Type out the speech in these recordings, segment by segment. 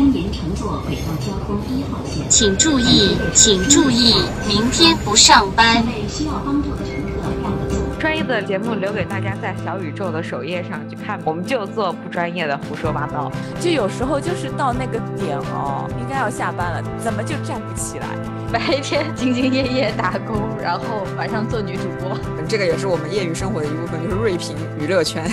单沿乘坐轨道交通一号线。请注意，请注意，明天不上班。为需要帮助的乘客让个座。专业的节目留给大家在小宇宙的首页上去看，我们就做不专业的胡说八道。就有时候就是到那个点哦，应该要下班了，怎么就站不起来？白天兢兢业业打工，然后晚上做女主播。这个也是我们业余生活的一部分，就是锐评娱乐圈。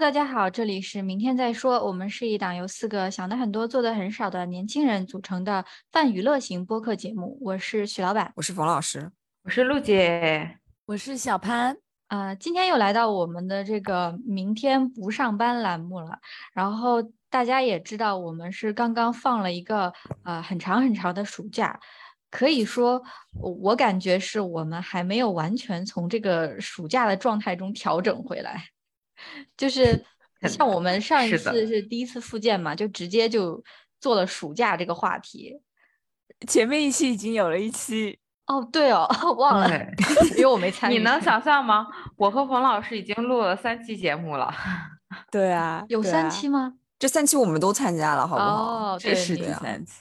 Hello，大家好，这里是明天再说。我们是一档由四个想的很多、做的很少的年轻人组成的泛娱乐型播客节目。我是许老板，我是冯老师，我是陆姐，我是小潘。呃，今天又来到我们的这个明天不上班栏目了。然后大家也知道，我们是刚刚放了一个呃很长很长的暑假，可以说我感觉是我们还没有完全从这个暑假的状态中调整回来。就是像我们上一次是第一次复健嘛，就直接就做了暑假这个话题。前面一期已经有了一期哦，对哦，忘了，因为我没 参与。你能想象吗？我和冯老师已经录了三期节目了。对啊，有三期吗？这三期我们都参加了，好不好？哦，这是第啊三期。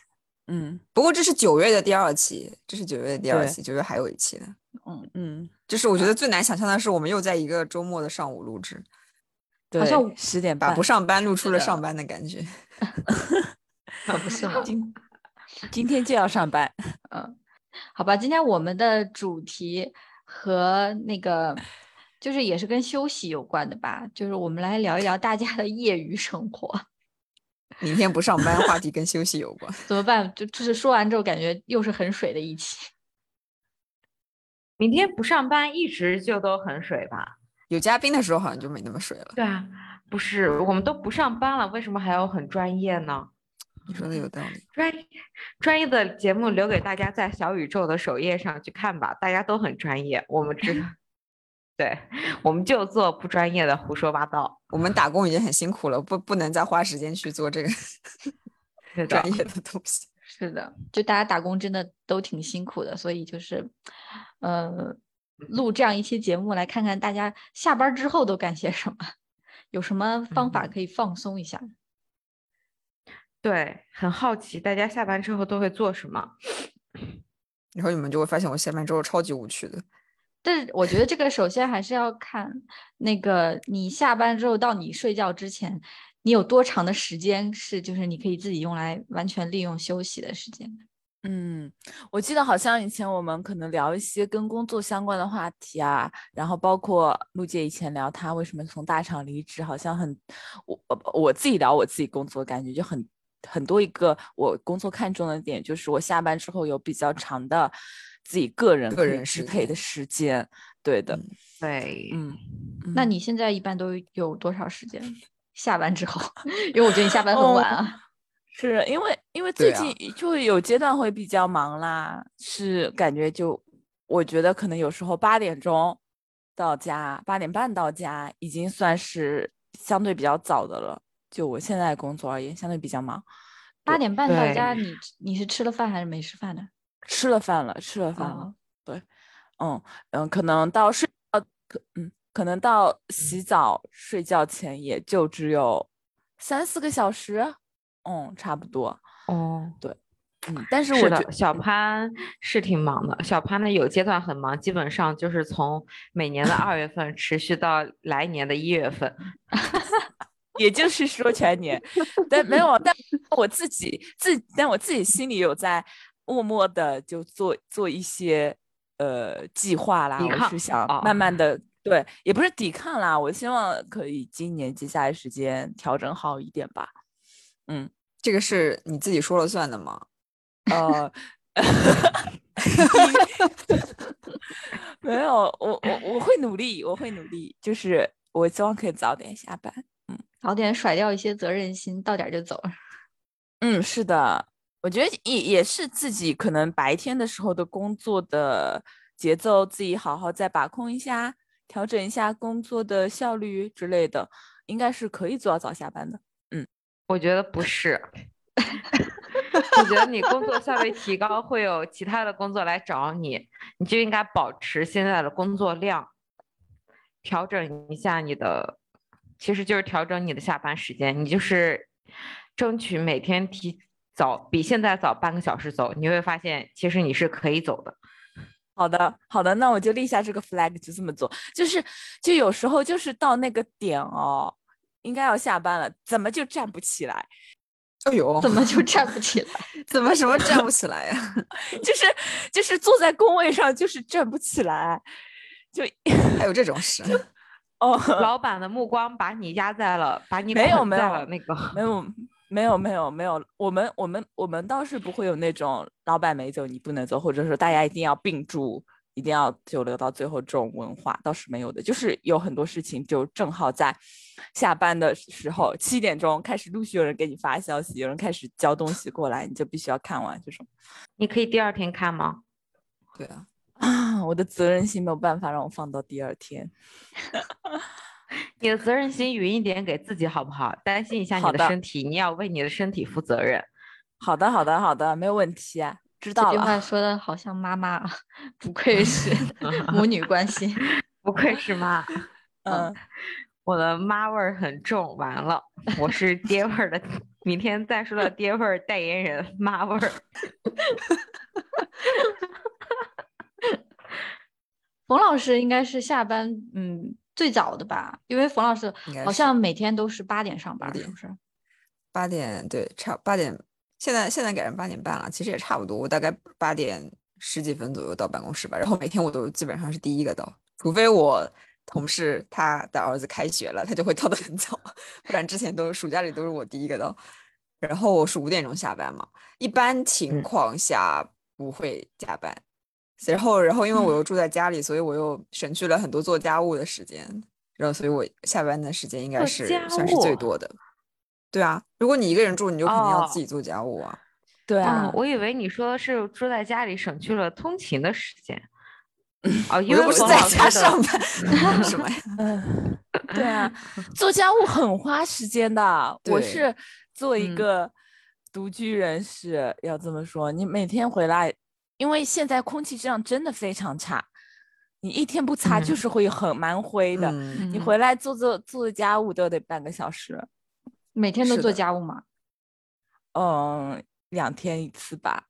嗯，不过这是九月的第二期，这是九月的第二期，九月还有一期呢。嗯嗯，就是我觉得最难想象的是，我们又在一个周末的上午录制。对，好像十点半不上班露出了上班的感觉 啊，不是吗？今今天就要上班，嗯，好吧，今天我们的主题和那个就是也是跟休息有关的吧，就是我们来聊一聊大家的业余生活。明天不上班，话题跟休息有关，怎么办？就就是说完之后，感觉又是很水的一期。明天不上班，一直就都很水吧。有嘉宾的时候好像就没那么水了。对啊，不是我们都不上班了，为什么还要很专业呢？你说的有道理。专专业的节目留给大家在小宇宙的首页上去看吧，大家都很专业，我们知道。对，我们就做不专业的胡说八道。我们打工已经很辛苦了，不不能再花时间去做这个 专业的东西。是的，就大家打工真的都挺辛苦的，所以就是，呃。录这样一期节目，来看看大家下班之后都干些什么，有什么方法可以放松一下？对，很好奇大家下班之后都会做什么。然后你们就会发现，我下班之后超级无趣的。但是我觉得这个首先还是要看那个你下班之后到你睡觉之前，你有多长的时间是就是你可以自己用来完全利用休息的时间。嗯，我记得好像以前我们可能聊一些跟工作相关的话题啊，然后包括陆姐以前聊她为什么从大厂离职，好像很我我自己聊我自己工作感觉就很很多一个我工作看重的点就是我下班之后有比较长的自己个人个人支配的时间，对的，对，嗯，那你现在一般都有多少时间？下班之后，因为我觉得你下班很晚啊。是因为因为最近就有阶段会比较忙啦，是感觉就我觉得可能有时候八点钟到家，八点半到家已经算是相对比较早的了。就我现在工作而言，相对比较忙。八点半到家，你你是吃了饭还是没吃饭呢？吃了饭了，吃了饭了。哦、对，嗯嗯，可能到睡呃可嗯可能到洗澡睡觉前也就只有三四个小时。嗯，差不多。哦，对，嗯，但是是我觉得，小潘是挺忙的。小潘呢，有阶段很忙，基本上就是从每年的二月份持续到来年的一月份，也就是说全年。但没有，但我自己自，但我自己心里有在默默的就做做一些呃计划啦。我是想慢慢的，哦、对，也不是抵抗啦，我希望可以今年接下来时间调整好一点吧。嗯，这个是你自己说了算的吗？呃，没有，我我我会努力，我会努力，就是我希望可以早点下班，嗯，早点甩掉一些责任心，到点就走。嗯，是的，我觉得也也是自己可能白天的时候的工作的节奏，自己好好再把控一下，调整一下工作的效率之类的，应该是可以做到早下班的。我觉得不是，我觉得你工作效率提高，会有其他的工作来找你，你就应该保持现在的工作量，调整一下你的其实就是调整你的下班时间，你就是争取每天提早比现在早半个小时走，你会发现其实你是可以走的。好的，好的，那我就立下这个 flag，就这么做。就是，就有时候就是到那个点哦，应该要下班了，怎么就站不起来？哎呦，怎么就站不起来？怎么什么站不起来呀？就是就是坐在工位上就是站不起来，就还有这种 事？哦，老板的目光把你压在了，把你没有没有那个没有没有没有没有，我们我们我们倒是不会有那种老板没走你不能走，或者说大家一定要并住，一定要就留到最后这种文化倒是没有的。就是有很多事情就正好在下班的时候七点钟开始陆续有人给你发消息，有人开始交东西过来，你就必须要看完这种。你可以第二天看吗？对啊，啊，我的责任心没有办法让我放到第二天。你的责任心匀一点给自己好不好？担心一下你的的身体，你要为你的身体负责任。好的，好的，好的，没有问题，知道这句。话 说的好像妈妈啊，不愧是 母女关系。不愧是妈，嗯，我的妈味儿很重。完了，我是爹味儿的，明天再说到爹味儿代言人妈味儿。冯老师应该是下班嗯最早的吧，因为冯老师好像每天都是八点上班，是点不是？八点对，差八点，现在现在改成八点半了，其实也差不多。我大概八点十几分左右到办公室吧，然后每天我都基本上是第一个到，除非我同事他的儿子开学了，他就会 到的很早，不然之前都暑假里都是我第一个到。然后我是五点钟下班嘛，一般情嗯况下不会加班。然后，然后因为我又住在家里，所以我又省去了很多做家务的时间，然后所以我下班的时间应该是算是最多的。对啊，如果你一个人住，你就肯定要哦自己做家务啊。对啊哦，，我以为你说的是住在家里省去了通勤的时间。哦，因为我又不是在老家上班，什么呀？嗯，对啊，做家务很花时间的。我是做一嗯个独居人士，要这么说，你每天回来，因为现在空气质量真的非常差，你一天不擦就嗯是会很蛮灰的。你回来做做做家务都得半个小时，每天都做家务吗？嗯，两天一次吧，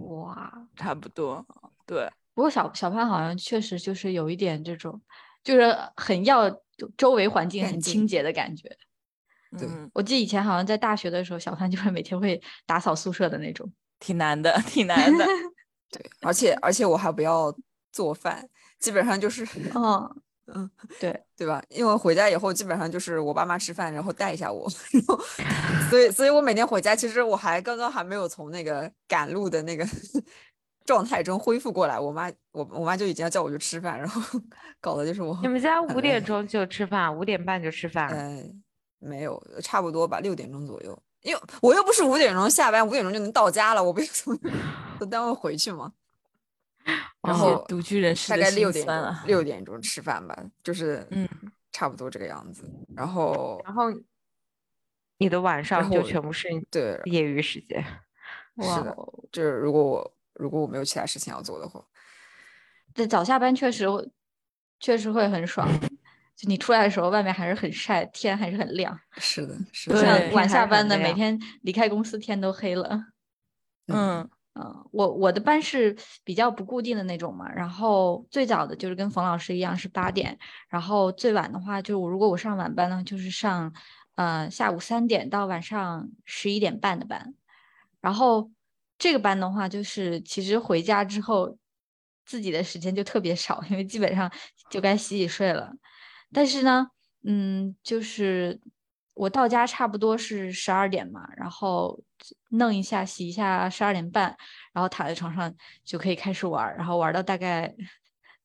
哇，差不多。对，不过小小潘好像确实就是有一点这种，就是很要周围环境很清洁的感觉。对嗯，我记得以前好像在大学的时候，小潘就是每天会打扫宿舍的那种。挺难的，挺难的。对，而且而且我还不要做饭，基本上就是哦，嗯，对，对吧？因为回家以后基本上就是我爸妈吃饭，然后带一下我，然后所以所以我每天回家，其实我还刚刚还没有从那个赶路的那个 状态中恢复过来，我妈我我妈就已经要叫我去吃饭，然后 搞的就是我你们家很五点钟就吃饭，五点半就吃饭。呃没有差不多吧，六点钟左右，因为我又不是五点钟下班，五点钟就能到家了，我不是从从单位回去吗？然后独居人士大概六点六点钟吃饭吧，就是嗯，差不多这个样子。然后然后你的晚上就全部是对，业余时间。是的哦，就是如果我如果我没有其他事情要做的话，对早下班确实确实会很爽。就你出来的时候，外面还是很晒，天还是很亮。是的，是的，晚下班的，每天离开公司天都黑了。嗯嗯，我我的班是比较不固定的那种嘛，然后最早的就是跟冯老师一样是八点，然后最晚的话就我如果我上晚班呢，就是上呃下午三点到晚上十一点半的班，然后这个班的话就是其实回家之后自己的时间就特别少，因为基本上就该洗洗睡了，但是呢，嗯，就是我到家差不多是十二点嘛，然后弄一下、洗一下，十二点半，然后躺在床上就可以开始玩，然后玩到大概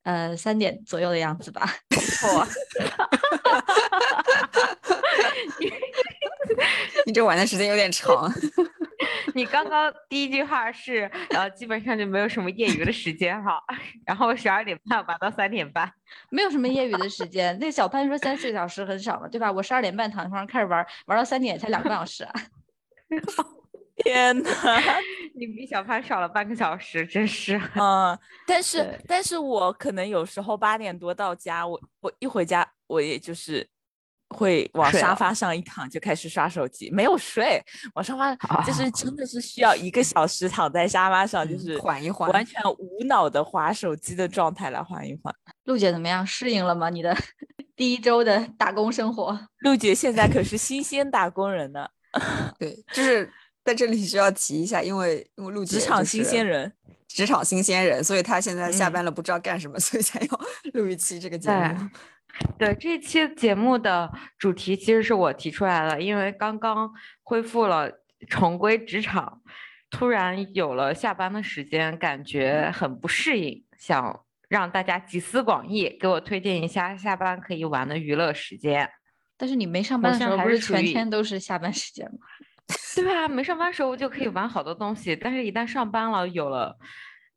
呃三点左右的样子吧。哇，你这玩的时间有点长。你刚刚第一句话是，呃，基本上就没有什么业余的时间哈，然后十二点半玩到三点半，没有什么业余的时间。那小潘说三四个小时很少了，对吧？我十二点半躺床上开始玩，玩到三点才两个半小时啊。天呐，你比小潘少了半个小时，真是。嗯，但是但是我可能有时候八点多到家，我我一回家我也就是会往沙发上一躺就开始刷手机，没有睡，往沙发就是啊真的是需要一个小时躺在沙发上，就嗯是缓一缓完全无脑的划手机的状态来缓一缓。陆姐怎么样？适应了吗？你的 第一周的打工生活？陆姐现在可是新鲜打工人呢，对，就是在这里需要提一下，因为因为陆姐职场新鲜人。职场新鲜人，所以她现在下嗯班了不知道干什么，所以才要 录一期这个节目。对，这期节目的主题其实是我提出来了，因为刚刚恢复了重归职场，突然有了下班的时间，感觉很不适应，想让大家集思广益，给我推荐一下下班可以玩的娱乐时间。但是你没上班的时候，不是全天都是下班时间吗？对啊，没上班时候就可以玩好多东西，但是一旦上班了，有了，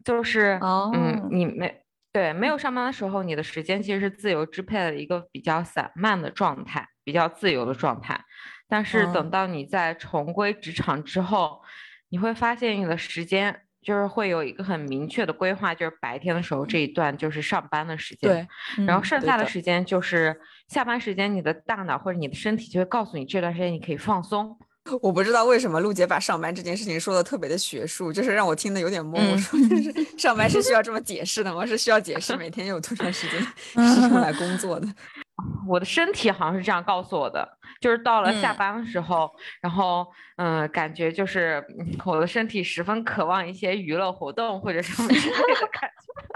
就是嗯哦，你没对没有上班的时候，你的时间其实是自由支配的一个比较散漫的状态，比较自由的状态。但是哦等到你在重归职场之后，你会发现你的时间就是会有一个很明确的规划，就是白天的时候这一段就是上班的时间，对，然后嗯剩下的时间就是下班时间，你的大脑或者你的身体就会告诉你这段时间你可以放松。我不知道为什么陆姐把上班这件事情说的特别的学术，就是让我听得有点懵。我嗯说，就是 上班是需要这么解释的吗？是需要解释每天有多长时间是用来工作的？我的身体好像是这样告诉我的，就是到了下嗯班的时候，然后嗯、感觉就是嗯我的身体十分渴望一些娱乐活动或者什么之类的感觉。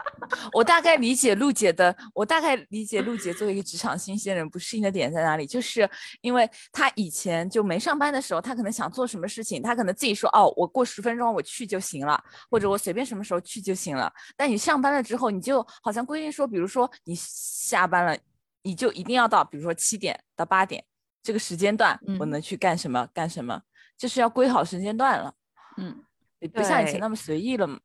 我大概理解陆姐的，我大概理解陆姐作为一个职场新鲜人不适应的点在哪里，就是因为她以前就没上班的时候，她可能想做什么事情，她可能自己说哦，我过十分钟我去就行了，或者我随便什么时候去就行了。但你上班了之后，你就好像规定说，比如说你下班了，你就一定要到，比如说七点到八点这个时间段，我嗯能去干什么干什么，就是要规好时间段了，嗯，也不像以前那么随意了嘛。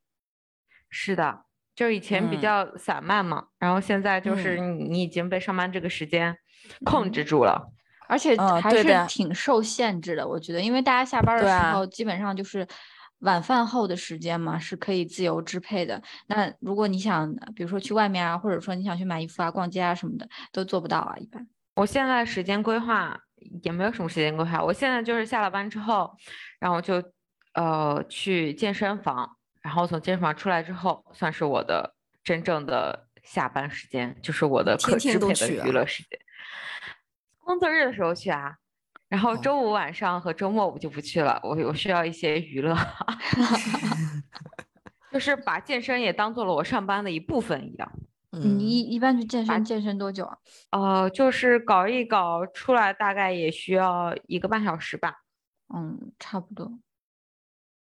是的，就以前比嗯较散漫嘛，然后现在就是你你已经被上班这个时间控制住了。而且嗯还是挺受限制的，我觉得，因为大家下班的时候基本上就是晚饭后的时间嘛，是可以自由支配的。那如果你想，比如说去外面啊，或者说你想去买衣服啊、逛街啊什么的，都做不到啊，一般。我现在时间规划也没有什么时间规划，我现在就是下了班之后，然后就呃去健身房，然后从健身房出来之后，算是我的真正的下班时间，就是我的可支配的娱乐时间。工作日的时候去啊，然后哦周五晚上和周末我就不去了，我我需要一些娱乐，就是把健身也当做了我上班的一部分一样。嗯你一一般去健身健身多久啊？呃，就是搞一搞出来，大概也需要一个半小时吧。嗯，差不多。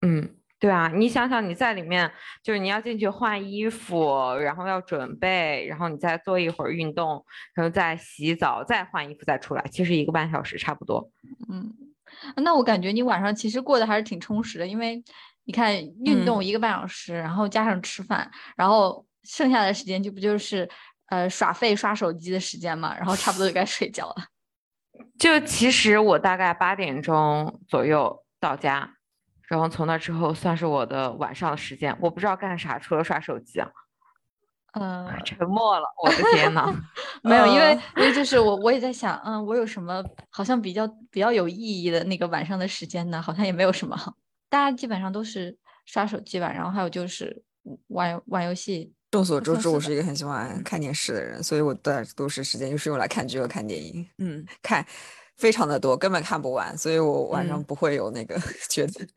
嗯，对啊，你想想你在里面，就是你要进去换衣服，然后要准备，然后你再做一会儿运动，然后再洗澡，再换衣服，再出来，其实一个半小时差不多。嗯，那我感觉你晚上其实过得还是挺充实的，因为你看运动一个半小时，然后加上吃饭，然后剩下的时间就不就是呃耍废刷手机的时间嘛，然后差不多就该睡觉了。就其实我大概八点钟左右到家，然后从那之后算是我的晚上的时间，我不知道干啥，除了刷手机啊。嗯、沉默了，我的天呐。没有，因为呃因为就是我我也在想，嗯，我有什么好像比较比较有意义的那个晚上的时间呢？好像也没有什么，大家基本上都是刷手机吧，然后还有就是玩玩游戏。众所周知，我是一个很喜欢看电视的人，所以我的都是时间就是用来看剧和看电影，嗯，看非常的多，根本看不完，所以我晚上嗯不会有那个 觉得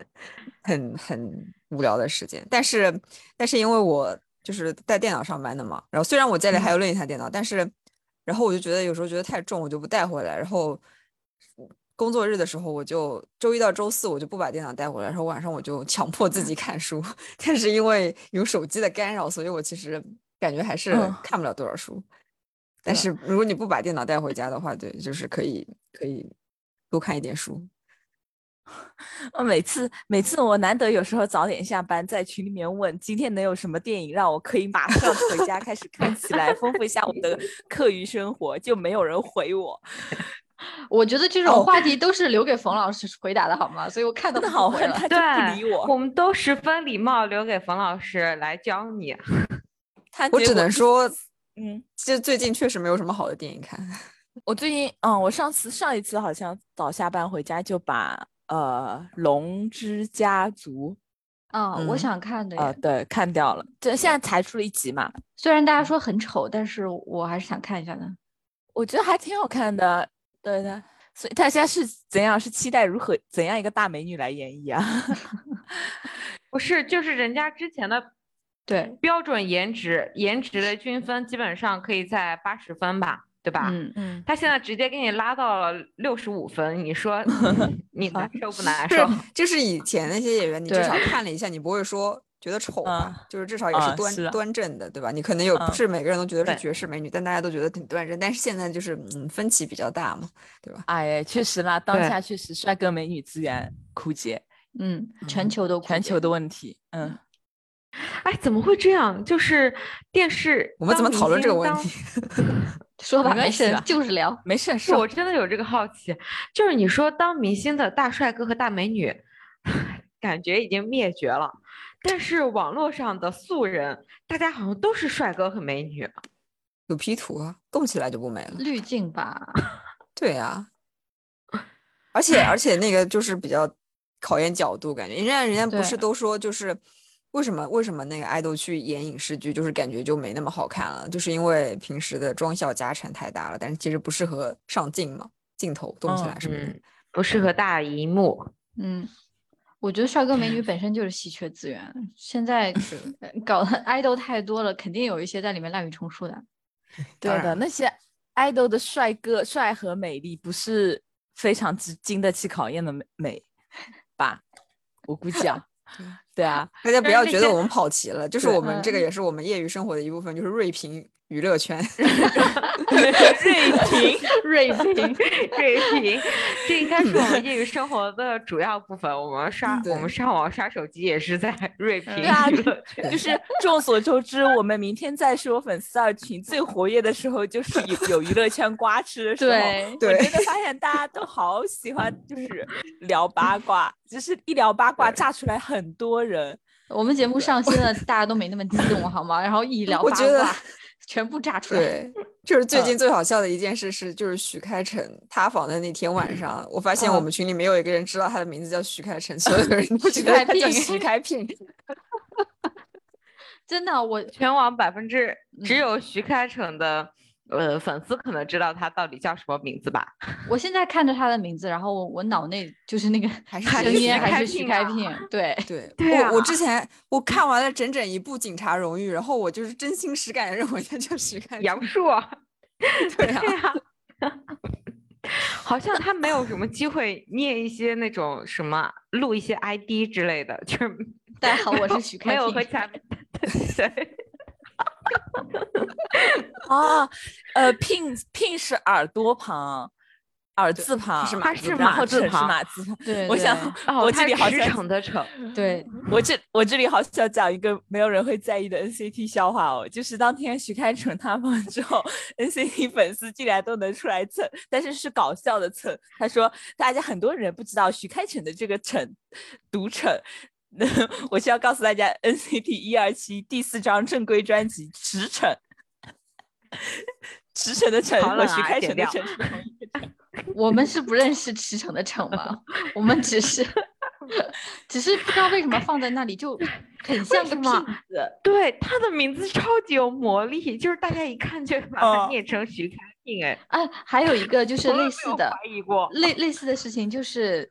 很很无聊的时间。但是，但是因为我就是带电脑上班的嘛，然后虽然我家里还有另一台电脑，但是，然后我就觉得有时候觉得太重，我就不带回来，然后。工作日的时候，我就周一到周四我就不把电脑带回来，然后晚上我就强迫自己看书。但是因为有手机的干扰，所以我其实感觉还是嗯看不了多少书。但是如果你不把电脑带回家的话，对，就是可以可以多看一点书。我 每次每次我难得有时候早点下班，在群里面问今天能有什么电影让我可以马上回家开始看起来，丰富一下我的课余生活，就没有人回我。我觉得这哦种话题都是留给冯老师回答的好吗？所以我看的不回了。他 就不理对，我。我们都十分礼貌，留给冯老师来教你。他我只能说，嗯，其实最近确实没有什么好的电影看。我最近，嗯，我上次上一次好像早下班回家就把呃《龙之家族啊、我嗯想看的》呃。对看掉了，这现在才出了一集嘛，虽然大家说很丑，但是我还是想看一下的。我觉得还挺好看的。对的，所以他现在是怎样？是期待如何怎样一个大美女来演绎啊？不是，就是人家之前的对，标准颜值，颜值的均分基本上可以在八十分吧，对吧？嗯，嗯，他现在直接给你拉到了六十五分，你说 你难受不难 是受？就是以前那些演员，你至少看了一下，你不会说觉得丑吧？啊就是至少也啊是端、端正的，对吧？你可能有不嗯是每个人都觉得是绝世美女，但大家都觉得挺端正。但是现在就是嗯分歧比较大嘛，对吧？哎，确实啦，当下确实帅哥美女资源枯竭，嗯，全嗯球都全球的问题。嗯，哎，怎么会这样？就是电视，我们怎么讨论这个问题？说吧，没没事就是聊。没事，是我真的有这个好奇，就是你说当明星的大帅哥和大美女，感觉已经灭绝了，但是网络上的素人，大家好像都是帅哥和美女。有 P 图啊，动起来就不美了。滤镜吧，对呀、而且而且那个就是比较考验角度，感觉人家人家不是都说就是为什么为什么那个爱豆去演影视剧，就是感觉就没那么好看了，就是因为平时的妆效加成太大了，但是其实不适合上镜嘛，镜头动起来什么的。嗯，不适合大荧幕。嗯，我觉得帅哥美女 本身就是稀缺资源，现在呃搞的爱豆太多了，肯定有一些在里面滥竽充数的。对的，那些爱豆的帅哥、帅和美丽，不是非常之经得起考验的美美吧？我估计啊，对啊，大家不要觉得我们跑题了，就是我们这个嗯。也是我们业余生活的一部分，就是锐评娱乐圈。瑞平，瑞平，瑞平，这应该是我们业余生活的主要部分。我们刷，我们上网刷手机也是在瑞平对啊娱乐圈。就是众所周知，我们明天再说粉丝二群最活跃的时候，就是有有娱乐圈瓜吃的时候。对我对真的发现大家都好喜欢，就是聊八卦，就是一聊八卦炸出来很多人。我们节目上新了，大家都没那么激动，好吗？然后一聊八我觉得卦，全部炸出来。对，就是最嗯近最好笑的一件事是，就是许开成塌房的那天晚上，我发现我嗯们群里没有一个人知道他的名字叫许开成，所有的人都觉得他叫聘许开平。真的，我全网百分之只嗯有徐开骋的呃粉丝可能知道他到底叫什么名字吧？我现在看着他的名字，然后我我脑内就是那个 还是还是徐开聘对，对，对我我啊之前我看完了整整一部《警察荣誉》，然后我就是真心实感的认为他叫许开成。杨树，对啊，对呀、好像他没有什么机会念一些那种什么录一些 ID 之类的，就是大家好，我是许开没有和聘。其他对啊，呃，，pin pin 是耳朵旁，耳字旁，是马字它是马字旁马字旁。对，我想，哦，我这里好像骋的逞，对，我这我这里好想讲一个没有人会在意的 NCT 笑话哦，就是当天徐开骋塌房之后，NCT 粉丝竟然都能出来蹭，但是是搞笑的蹭。他说大家很多人不知道徐开骋的这个逞读骋。那 我需要告诉大家，NCT 一二七第四张正规专辑《驰骋》，驰骋的骋和徐开骋的剪掉骋是同一个骋。我们是不认识驰骋的骋吗？我们只是 只是不知道为什么放在那里，就很像个骗子。对，他的名字超级有魔力，就是大家一看就把它哦念成徐开聘，哎，啊，还有一个就是类似的怀疑过。类类似的事情，就是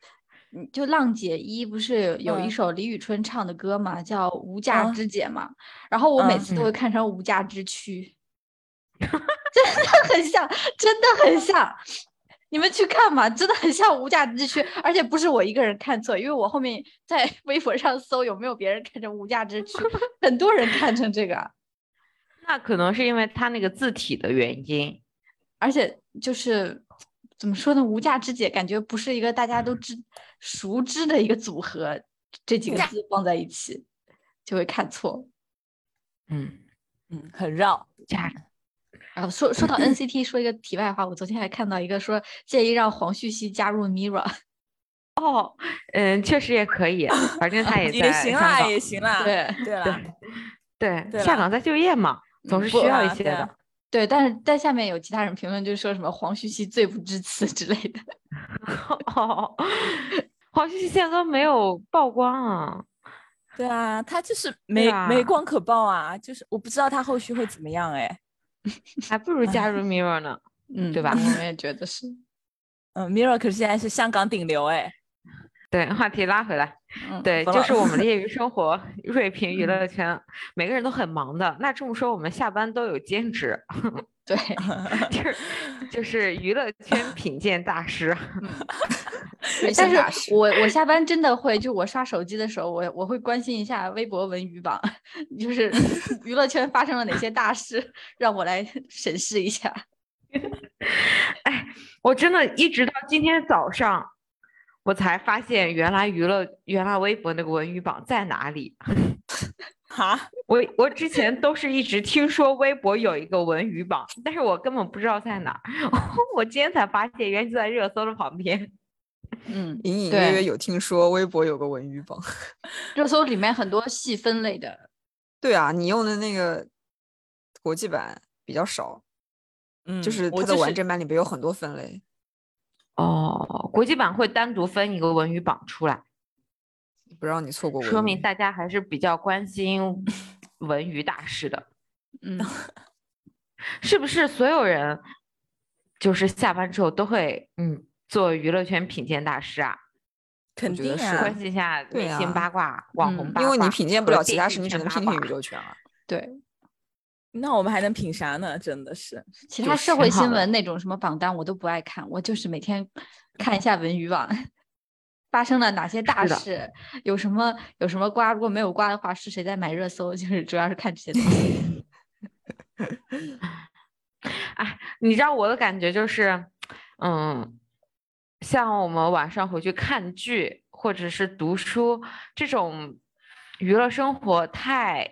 嗯，就浪姐一不是有一嗯首李宇春唱的歌嘛，叫《无价嗯之姐》嘛，然后我每嗯次都会嗯看成无价之躯，真的很像，真的很像。你们去看嘛，真的很像无价之躯，而且不是我一个人看错，因为我后面在微博上搜有没有别人看成无价之躯，很多人看成这个，那可能是因为他那个字体的原因。而且就是怎么说呢，无价之姐感觉不是一个大家都知熟知的一个组合，这几个字放在一起就会看错。嗯，嗯，很绕。价然后说说到 NCT，说一个题外话，我昨天还看到一个说建议让黄旭熙加入 Mira，哦，嗯，确实也可以，反正他也也在行啦，也行啦。对对啦，对对下岗再就业嘛，总是需要一些的啊 对但是在下面有其他人评论，就说什么黄旭熙罪不至此之类的。哦，黄旭熙现在都没有曝光啊。对啊，他就是没、啊没光可报啊，就是我不知道他后续会怎么样哎。还不如加入 Mirror 呢。嗯，对吧我们也觉得是。嗯，Mirror 可是现在是香港顶流哎。对，话题拉回来，嗯，对，就是我们的 业余生活，锐评娱乐圈，每个人都很忙的。那这么说，我们下班都有兼职，对，就是就是娱乐圈品鉴大师。追但是我我下班真的会，就我刷手机的时候，我我会关心一下微博文娱榜，就是 娱乐圈发生了哪些大事，让我来审视一下。哎，我真的一直到今天早上，我才发现原来娱乐原来微博那个文娱榜在哪里。哈，我我之前都是一直听说微博有一个文娱榜，但是我根本不知道在哪儿。我今天才发现，原来就在热搜的旁边。嗯，隐隐约约有听说微博有个文娱榜。热搜里面很多细分类的，对啊，你用的那个国际版比较少，嗯，就是它的完整版里边有很多分类。哦，国际版会单独分一个文娱榜出来，不让你错过文娱。说明大家还是比较关心文娱大事的，嗯，是不是？所有人就是下班之后都会嗯做娱乐圈品鉴大师啊，肯定是啊关，心一下对明星啊八卦、网红嗯八卦，因为你品鉴不了其他事，你只能品品娱乐圈了。对，那我们还能品啥呢？真的是，其他社会新闻那种什么榜单我都不爱看，我就是每天看一下文娱网。发生了哪些大事？有什么有什么瓜？如果没有瓜的话，是谁在买热搜？就是主要是看这些东西。哎，你知道我的感觉就是，嗯，像我们晚上回去看剧或者是读书这种娱乐生活太，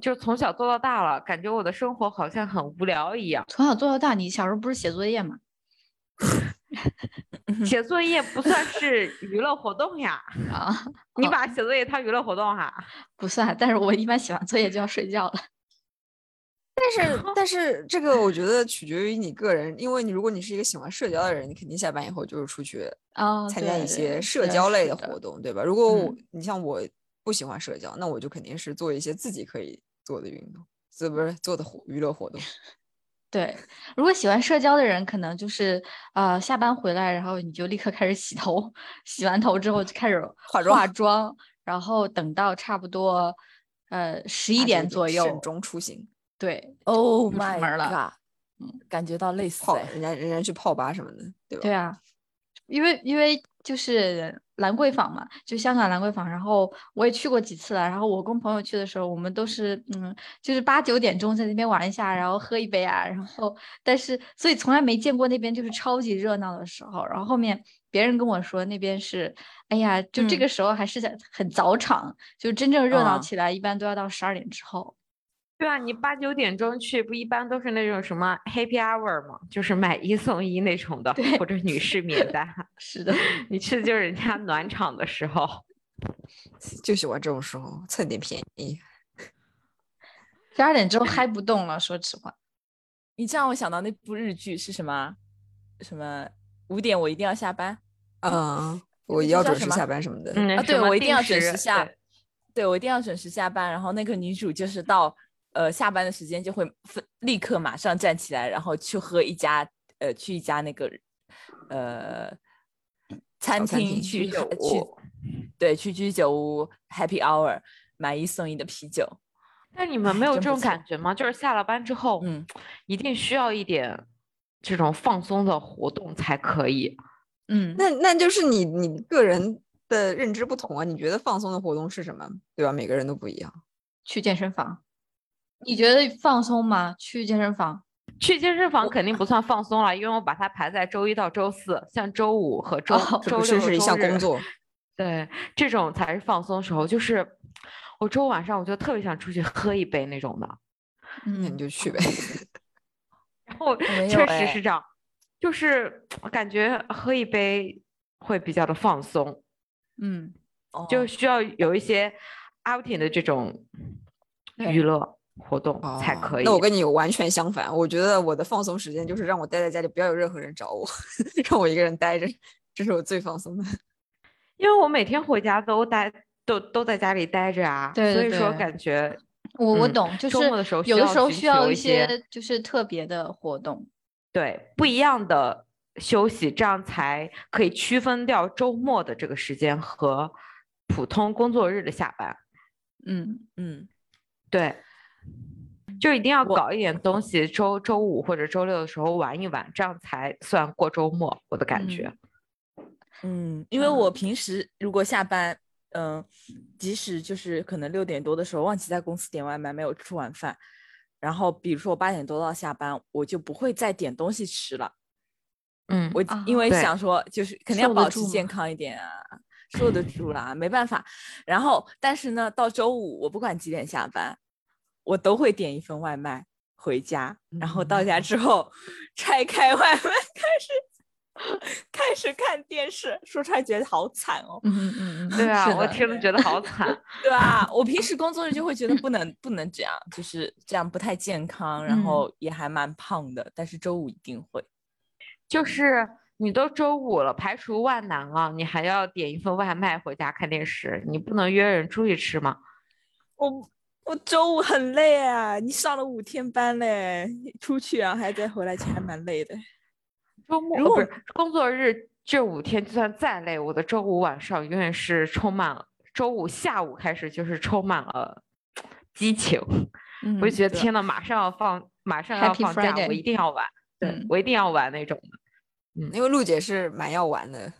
就从小做到大了，感觉我的生活好像很无聊一样。从小做到大，你小时候不是写作业吗？写作业不算是娱乐活动呀，啊，你哦把写作业当娱乐活动哈？不算。但是我一般写完作业就要睡觉了。但是，但是这个我觉得取决于你个人，因为你如果你是一个喜欢社交的人，你肯定下班以后就是出去啊，参加一些社交类的的活动，对吧？如果我嗯你像我不喜欢社交，那我就肯定是做一些自己可以做的运动，这不是做的活娱乐活动。对，如果喜欢社交的人，可能就是呃下班回来，然后你就立刻开始洗头，洗完头之后就开始 化妆化妆妆，然后等到差不多呃十一点左右，重出行，对 Oh my 门了 god！嗯感觉到累死泡哎。人家人家去泡吧什么的，对吧？对啊，因为因为就是兰桂坊嘛，就香港兰桂坊，然后我也去过几次了。然后我跟朋友去的时候，我们都是嗯，就是八九点钟在那边玩一下，然后喝一杯啊，然后但是所以从来没见过那边就是超级热闹的时候。然后后面别人跟我说那边是，哎呀，就这嗯个时候还是在很早场，就真正热闹啊起来一般都要到十二点之后。对啊，你八九点钟去，不一般都是那种什么 happy hour 吗？就是买一送一那种的，或者女士免单。是的，你去的就是人家暖场的时候。就喜欢这种时候蹭点便宜。十二点之后嗨不动了，说实话。你这让我想到那部日剧是什么？什么五点我一定要下班嗯，我要准时下班什么的。嗯，啊？对，我一定定要准时下对，对我一定要准时下班。然后那个女主就是到呃下班的时间就会分立刻马上站起来，然后去喝一家呃去一家那个呃餐厅厅居酒去去屋对去居酒屋 Happy Hour 买一送一的啤酒。那你们哎没有这种感觉吗？就是下了班之后，嗯，一定需要一点这种放松的活动才可以。嗯，那那就是你你个人的认知不同啊，你觉得放松的活动是什么，对吧？每个人都不一样。去健身房，你觉得放松吗？去健身房？去健身房肯定不算放松了，因为我把它排在周一到周四，像周五和周、哦周六是是一项工作，对，这种才是放松时候。就是我周五晚上我就特别想出去喝一杯那种的，那你嗯，就去呗。然后确实哎是这样，就是感觉喝一杯会比较的放松，嗯，就哦需要有一些 outing 的这种娱乐。活动才哦可以。那我跟你完全相反，我觉得我的放松时间就是让我待在家里，不要有任何人找我，让我一个人待着，这是我最放松的。因为我每天回家都待都都在家里待着啊，对对所以说感觉嗯我我懂，就是周末的时候需有的时候要需要一些就是特别的活动。对不一样的休息，这样才可以区分掉周末的这个时间和普通工作日的下班。嗯，嗯，对，就一定要搞一点东西，周周五或者周六的时候玩一玩，这样才算过周末。我的感觉，嗯，因为我平时如果下班，嗯、即使就是可能六点多的时候忘记在公司点外卖，没有吃晚饭，然后比如说我八点多到下班，我就不会再点东西吃了。嗯，我啊因为想说，就是肯定要保持健康一点啊，受得住啦，没办法。然后，但是呢，到周五我不管几点下班，我都会点一份外卖回家，然后到家之后 拆开外卖开始开始看电视，说出来觉得好惨哦。嗯嗯嗯嗯，对啊，我听了觉得好惨。对啊？我平时工作日就会觉得不能不能这样，就是这样不太健康，然嗯后也还蛮胖的。但是周五一定会。就是你都周五了，排除万难了，你还要点一份外卖回家看电视，你不能约人出去吃吗？我我周五很累啊，你上了五天班嘞，出去然后还再回来，其实还蛮累的。周末如果呃不是工作日这五天，就算再累，我的周五晚上永远是充满了，周五下午开始就是充满了激情，嗯我就觉得天呐，马上要放，马上要放假，我一定要玩，对、嗯我一定要玩那种的。因为陆姐是蛮要玩的，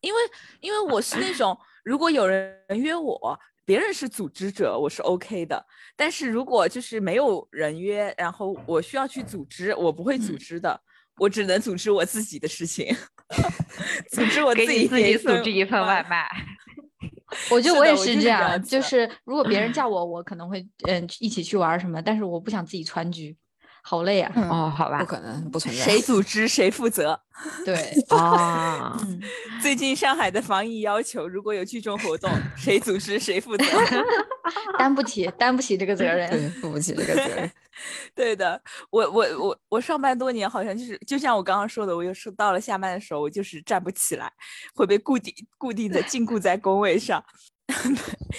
因为因为我是那种，如果有人约我，别人是组织者，我是 OK 的。但是如果就是没有人约，然后我需要去组织，我不会组织的，我只能组织我自己的事情，组织我给自己自己组织一份外外卖，我 觉得我也是这这样，就是如果别人 叫我，我可能会嗯一起去玩儿什么，但是我不想自己川剧，好累啊。哦，好吧不，可能不存在。谁组织谁负责。对，啊，嗯，最近上海的防疫要求，如果有聚众活动，谁组织谁负责。担不起，担不起这个责任。对，负不起这个责任。对的，我我我我上班多年，好像就是就像我刚刚说的，我有时候到了下班的时候，我就是站不起来，会被固定固定的禁锢在工位上。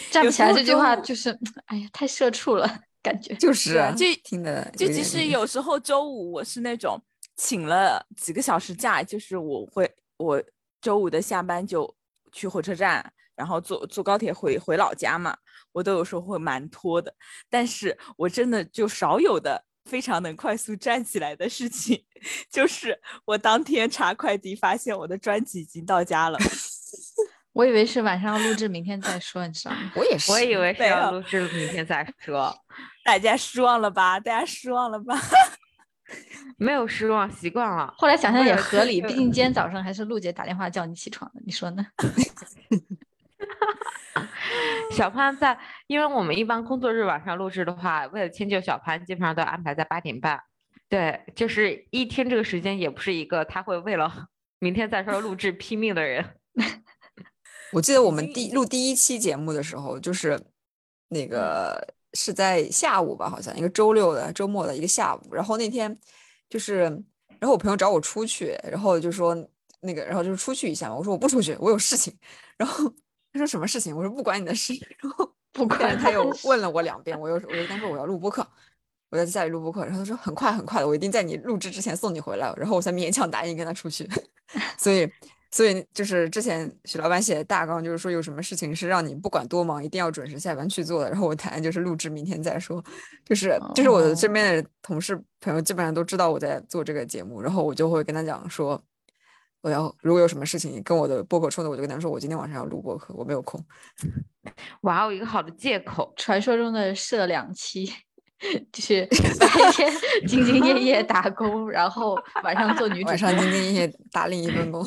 站不起来这句话就是，哎呀，太社畜了，感觉。就是啊，就听的就即使有时候周五我是那种请了几个小时假，就是我会我周五的下班就去火车站，然后坐坐高铁回回老家嘛，我都有时候会蛮拖的。但是我真的就少有的非常能快速站起来的事情，就是我当天查快递发现我的专辑已经到家了。我以为是晚上要录制，明天再说，你知道吗？我也是，我以为是要录制，明天再说，大家失望了吧？大家失望了吧？没有失望，习惯了。后来想想也合理，毕竟今天早上还是陆姐打电话叫你起床的，你说呢？小潘在，因为我们一般工作日晚上录制的话，为了迁就小潘，基本上都安排在八点半。对，就是一天这个时间，也不是一个他会为了明天再说录制拼命的人。我记得我们第录第一期节目的时候，就是那个是在下午吧，好像一个周六的周末的一个下午。然后那天就是，然后我朋友找我出去，然后就说那个，然后就是出去一下嘛。我说我不出去，我有事情。然后他说什么事情？我说不管你的事。然后 不他又问了我两遍，我又我就跟他说我要录播课，我在家里录播课。然后他说很快很快的，我一定在你录制之前送你回来。然后我才勉强答应跟他出去。所以。所以就是之前许老板写的大纲，就是说有什么事情是让你不管多忙一定要准时下班去做的。然后我答案就是录制，明天再说。就是就是我的身边的同事朋友基本上都知道我在做这个节目，然后我就会跟他讲说，我要如果有什么事情跟我的播客冲突，我就跟他说我今天晚上要录播客，我没有空。哇，哦一个好的借口。传说中的设两期，就是 白天兢兢业业打工，然后晚上做女主晚上播兢兢业业打另一份工。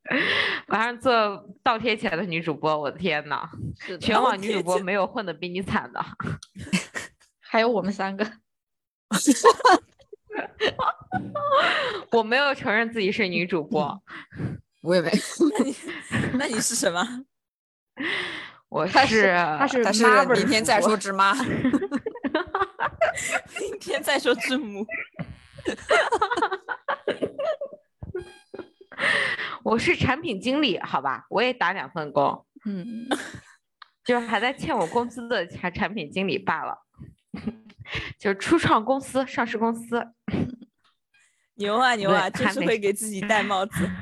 晚上做倒贴钱的女主播，我的天呐，全网女主播没有混的比你惨的。还有我们三个，我没有承认自己是女主播，我也没，那你那你是什么？我是他是妈明天再说之妈。明天再说字母。我是产品经理，好吧，我也打两份工，嗯，就是还在欠我工资的产产品经理罢了。就是初创公司、上市公司，牛啊牛啊，真是会给自己戴帽子。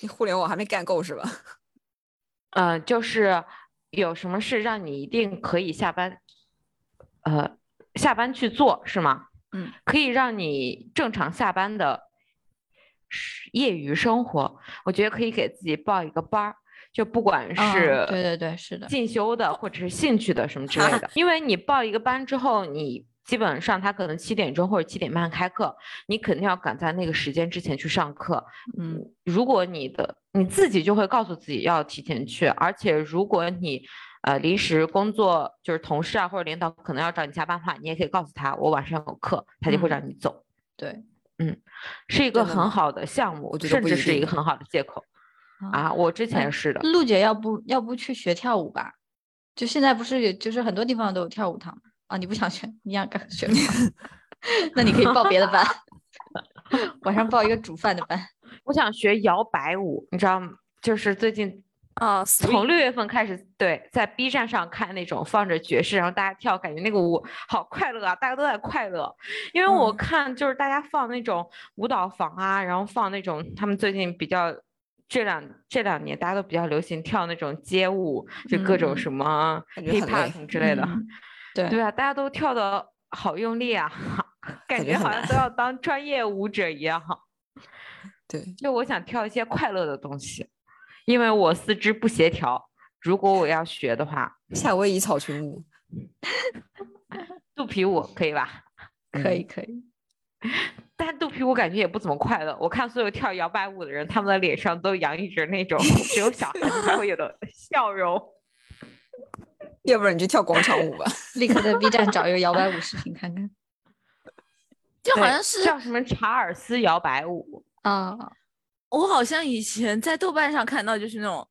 你互联网还没干够是吧？嗯、就是有什么事让你一定可以下班，呃，下班去做是吗？嗯，可以让你正常下班的是业余生活，我觉得可以给自己报一个班儿，就不管嗯是对对对，是的，进修的或者是兴趣的什么之类的，因为你报一个班之后，你基本上他可能七点钟或者七点半开课，你肯定要赶在那个时间之前去上课。嗯，如果你的你自己就会告诉自己要提前去，而且如果你呃临时工作就是同事啊或者领导可能要找你加班的话，你也可以告诉他我晚上有课，他就会嗯让你走，对嗯是一个很好的项目我，觉得甚至是一个很好的借口啊。我之前哎是的，陆姐要不要不去学跳舞吧？就现在不是有，就是很多地方都有跳舞堂啊。你不想学，你想干学吗？那你可以报别的班，晚上报一个煮饭的班。我想学摇摆舞，你知道吗？就是最近啊，从六月份开始，对，在 B 站上看那种放着爵士，然后大家跳，感觉那个舞好快乐啊，大家都在快乐。因为我嗯看就是大家放那种舞蹈房啊，然后放那种他们最近比较这两这两年大家都比较流行跳那种街舞，就各种嗯什么感觉 hip 很 hop 累什么之类的。嗯对对啊，大家都跳的好用力啊，感感觉好像都要当专业舞者一样。对，就我想跳一些快乐的东西，因为我四肢不协调。如果我要学的话，夏威夷草裙舞，肚皮舞可以吧？可以嗯可以。但肚皮舞感觉也不怎么快乐。我看所有跳摇摆舞的人，他们的脸上都洋溢着那种只有小孩子才会有的笑容。要不然你就跳广场舞吧。立刻在 B 站找一个摇摆舞视频看看对 就好像是叫什么查尔斯摇摆舞，啊。我好像以前在豆瓣上看到，就是那种，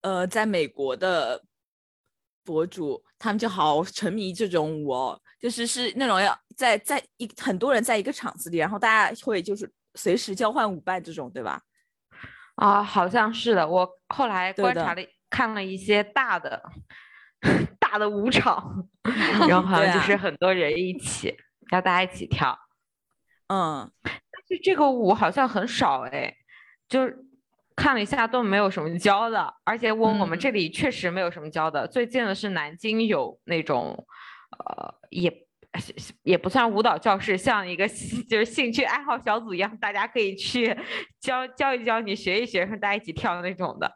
呃，在美国的博主，他们就好沉迷这种舞哦，就是是那种要在在一很多人在一个场子里，然后大家会就是随时交换舞伴这种，对吧？啊，好像是的。我后来观察了，看了一些大的 大的舞场，然后好像就是很多人一起，要大家一起跳。嗯，但是这个舞好像很少哎，就是看了一下都没有什么教的，而且我我们嗯这里确实没有什么教的。最近的是南京有那种，呃，也也不算舞蹈教室，像一个 就是兴趣爱好小组一样，大家可以去教教一教你，学一学，和大家一起跳那种的。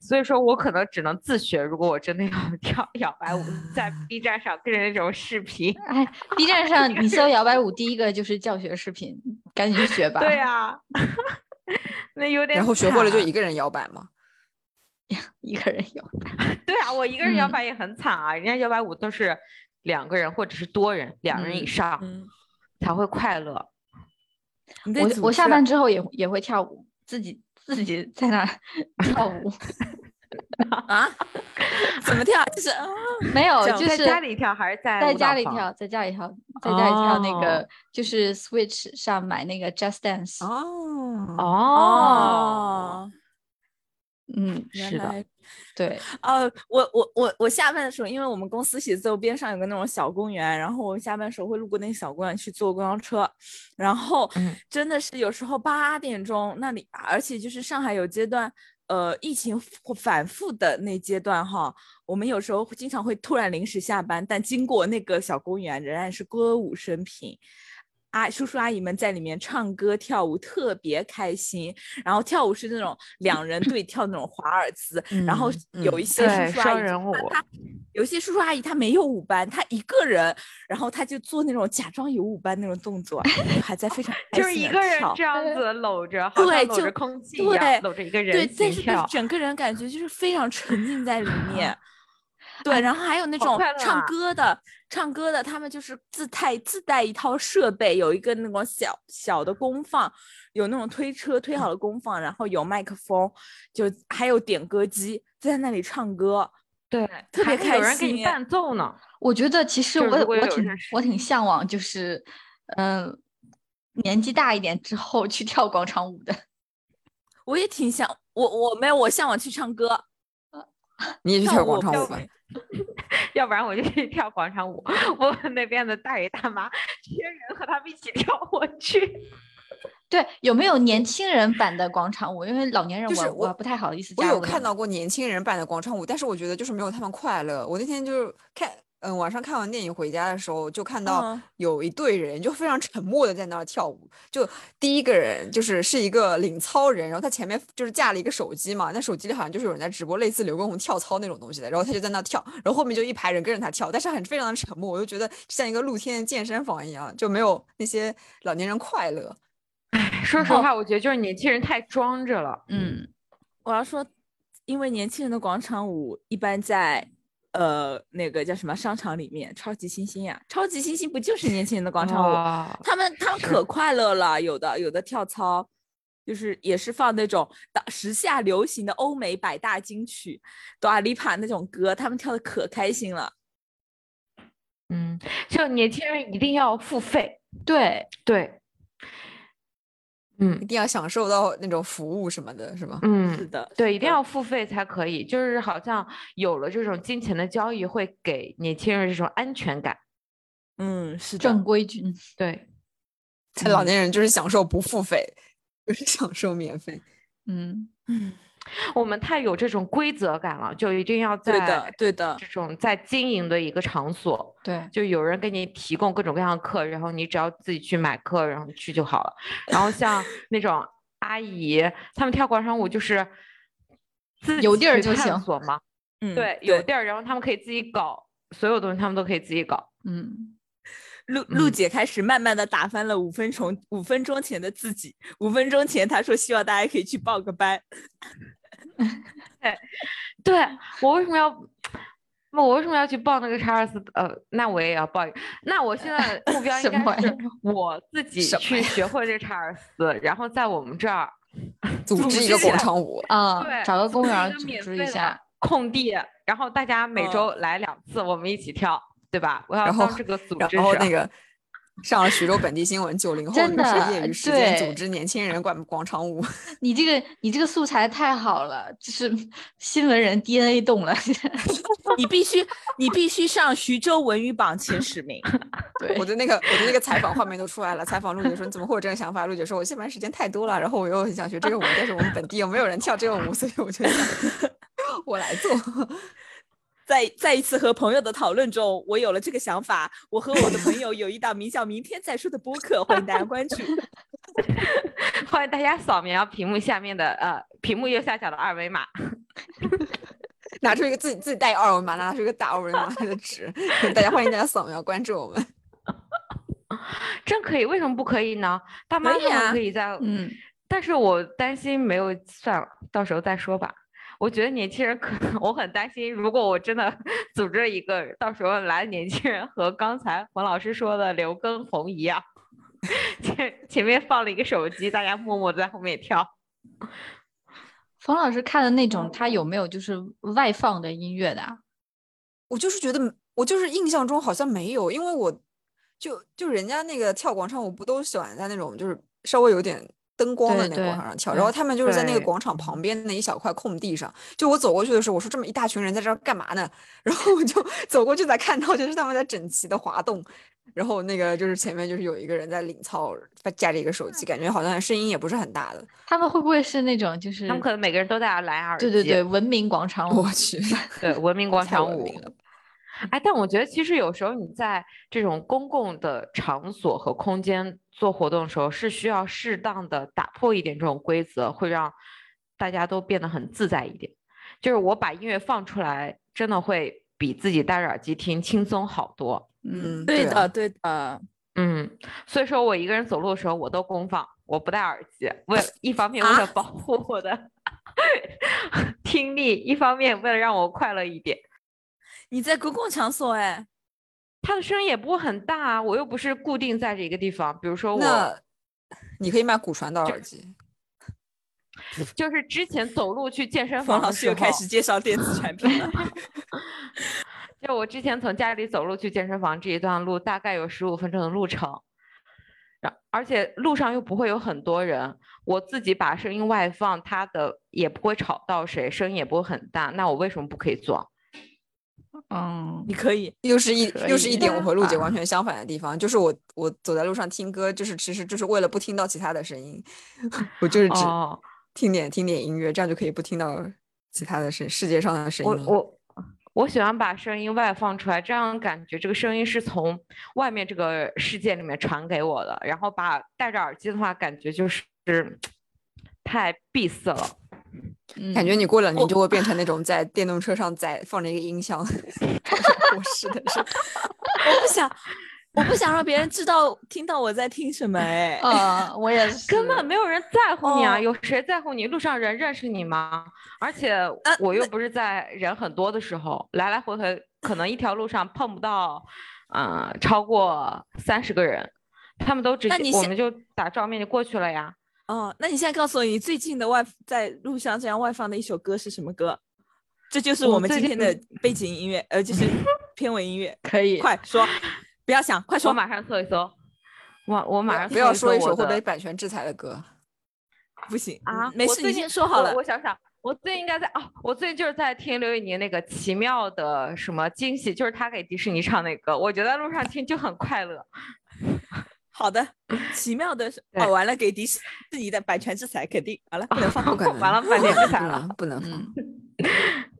所以说我可能只能自学，如果我真的要 跳摇摆舞，在 B 站上跟着那种视频。哎，B 站上你搜摇摆舞，第一个就是教学视频，赶紧去学吧。对啊、那有点然后学会了就一个人摇摆吗。一个人摇摆。对啊，我一个人摇嗯摆也很惨啊，人家摇摆舞都是两个人或者是多人，两人以嗯上、嗯，才会快乐。我我下班之后也也会跳舞，自己自己在那 跳舞。啊？怎么跳？就是啊，没有，就是在家里跳还是在在家里跳，在家里跳，在家里跳那哦个就是 Switch 上买那个 Just Dance。哦，哦，哦，嗯，是的，原来对，呃，我我我我下班的时候，因为我们公司写字楼边上有个那种小公园，然后我下班的时候会路过那个小公园去坐公交车，然后嗯真的是有时候八点钟那里，而且就是上海有阶段，呃，疫情反复的那阶段哈，我们有时候经常会突然临时下班，但经过那个小公园仍然是歌舞升平。阿叔叔阿姨们在里面唱歌跳舞，特别开心。然后跳舞是那种 两人对跳那种华尔兹，然后有一些对叔叔阿姨就双人舞他有一些叔叔阿姨他没有舞伴，他一个人，然后他就做那种假装有舞伴那种动作，还在非常就是一个人这样子搂着，对就像搂着空气一对样，搂着一个人对人，但是心跳。整个人感觉就是非常沉浸在里面。对，然后还有那种唱啊歌的，唱歌的，他们就是自带自带一套设备，有一个那种小小的功放，有那种推车推好的功放，然后有麦克风，就还有点歌机，在那里唱歌。对，特别开心有人给你心伴奏呢。我觉得其实我我挺我挺向往，就是嗯、年纪大一点之后去跳广场舞的。我也挺想，我我没有，我向往去唱歌。你也去跳广场舞吧？要不然我就去跳广场舞，我们那边的大爷大妈缺人和他们一起跳，我去。对，有没有年轻人版的广场舞？因为老年人我就是我我不太好意思我有看到过年轻人版的广场舞，但是我觉得就是没有他们快乐。我那天就是看，嗯，晚上看完电影回家的时候，就看到嗯有一队人就非常沉默的在那儿跳舞。就第一个人就是是一个领操人，然后他前面就是架了一个手机嘛，那手机里好像就是有人在直播类似刘畊宏跳操那种东西的，然后他就在那跳，然后后面就一排人跟着他跳，但是很非常的沉默，我就觉得像一个露天的健身房一样，就没有那些老年人快乐。唉 说实话，我觉得就是年轻人太装着了。嗯，我要说，因为年轻人的广场舞一般在呃那个叫什么商场里面，超级星星呀，超级星星不就是年轻人的广场舞？哦他们他们可快乐了，有的有的跳操，就是也是放那种当时下流行的欧美百大金曲，多阿丽帕那种歌，他们跳的可开心了。嗯，就年轻人一定要付费。对，对，嗯一定要享受到那种服务什么的，是吗？嗯是嗯，的，对，一定要付费才可以。就是好像有了这种金钱的交易，会给年轻人这种安全感。嗯，是的正，规军。对，老年人就是享受不付费，就是享受免费。嗯，嗯，我们太有这种规则感了，就一定要对的在对的这种在经营的一个场所，对，就有人给你提供各种各样的课，然后你只要自己去买课，然后去就好了。然后像 那种阿姨，他们跳广场舞就是自有己去探地儿就行索嘛，嗯，对，有地儿，然后他们可以自己搞，所有东西他们都可以自己搞。嗯，陆陆嗯姐开始慢慢的打翻了五分钟五分钟前的自己。五分钟前她说希望大家可以去报个班，对对我为什么要？那我为什么要去报那个查尔斯？呃，那我也要报一个。那我现在目标 应什么玩该是我自 己去学会这个查尔斯，然后在我们这儿组织一个广场舞，啊，对找个公园组织一下。空地，然后大家每嗯周来两次，我们一起跳，对吧？我要然后当这个组然织者。后那 个上了徐州本地新闻，九零后真就是业余时间组织年轻人广广场舞。你这个你这个素材太好了，就是新闻人 DNA 动了。你必须你必须上徐州文娱榜前十名。对我，的那个我的那个采访画面都出来了，采访陆姐说你怎么会有这个想法？陆姐说我下班时间太多了，然后我又很想学这个舞，但是我们本地又没有人跳这个舞，所以我就想我来做。在在一次和朋友的讨论中，我有了这个想法。我和我的朋友有一档名叫“明天再说”的播客，欢迎大家关注。欢迎大家扫描屏幕下面的呃屏幕右下角的二维码。拿出一个自己自己带二维码，拿出一个大二维码的纸，大家欢迎大家扫描关注我们。真可以？为什么不可以呢？大妈他们可以啊可以在，嗯，但是我担心没有，算了，到时候再说吧。我觉得年轻人可能，我很担心，如果我真的 组织了一个，到时候来的年轻人和刚才黄老师说的刘畊宏一样，前前面放了一个手机，大家默默地在后面跳。冯老师看的那种，他有没有就是外放的音乐的啊？我就是觉得，我就是印象中好像没有，因为我就就人家那个跳广场舞不都喜欢在那种就是稍微有点灯光的那个广场上跳，然后他们就是在那个广场旁边那一小块空地上，就我走过去的时候，我说这么一大群人在这儿干嘛呢？然后我就 走过去才看到，就是他们在整齐的滑动，然后那个就是前面就是有一个人在领操，他架着一个手机，感觉好像声音也不是很大的。他们会不会是那种就是他们可能每个人都戴蓝牙耳机。对对对文明广场舞我？去，对，文明广场舞。哎，但我觉得其实有时候你在这种公共的场所和空间做活动的时候，是需要适当的打破一点这种规则，会让大家都变得很自在一点。就是我把音乐放出来，真的会比自己戴着耳机听轻松好多。嗯，嗯，对啊的，对的。嗯，所以说我一个人走路的时候，我都公放，我不戴耳机，为了一方面为了保护我的 听力，一方面为了让我快乐一点。你在公共场所哎，它的声音也不会很大啊，我又不是固定在这一个地方。比如说我，你可以买骨传导耳机。就是之前走路去健身 房老师又开始介绍电子产品了。就我之前从家里走路去健身房这一段路，大概有十五分钟的路程，然而且路上又不会有很多人，我自己把声音外放，它的也不会吵到谁，声音也不会很大，那我为什么不可以做？嗯，你可以，又是一又是一点我和陆姐完全相反的地方，就是我我走在路上听歌，就是其实就是为了不听到其他的声音，我就是只哦，听点听点音乐，这样就可以不听到其他的声世界上的声音。我我我喜欢把声音外放出来，这样感觉这个声音是从外面这个世界里面传给我的，然后把戴着耳机的话，感觉就是太闭塞了。感觉你过两年就会变成那种在电动车上载放着一个音箱我是的是。我不想，我不想让别人知道听到我在听什么。哎，呃，我也是，根本没有人在乎你啊！哦有谁在乎你？路上人认识你吗？而且我又不是在人很多的时候，来来回回可能一条路上碰不到，呃，超过三十个人，他们都直接我们就打照面就过去了呀。哦，那你现在告诉我，你最近的外在路上这样外放的一首歌是什么歌？这就是我们今天的背景音乐，呃，就是片尾音乐。可以，快说，不要想，快说。我马上搜一搜，我我马上不要说一首会被版权制裁的歌。不行啊，没事，最近先说好了我。我想想，我最近应该在哦，我最近就是在听刘宇宁那个奇妙的什么惊喜，就是他给迪士尼唱那个歌，我觉得路上听就很快乐。好的，奇妙的是，对哦，完了，给迪士尼的版权制裁，肯定完了，不能放。不可能，完了版权制裁了不能放。嗯，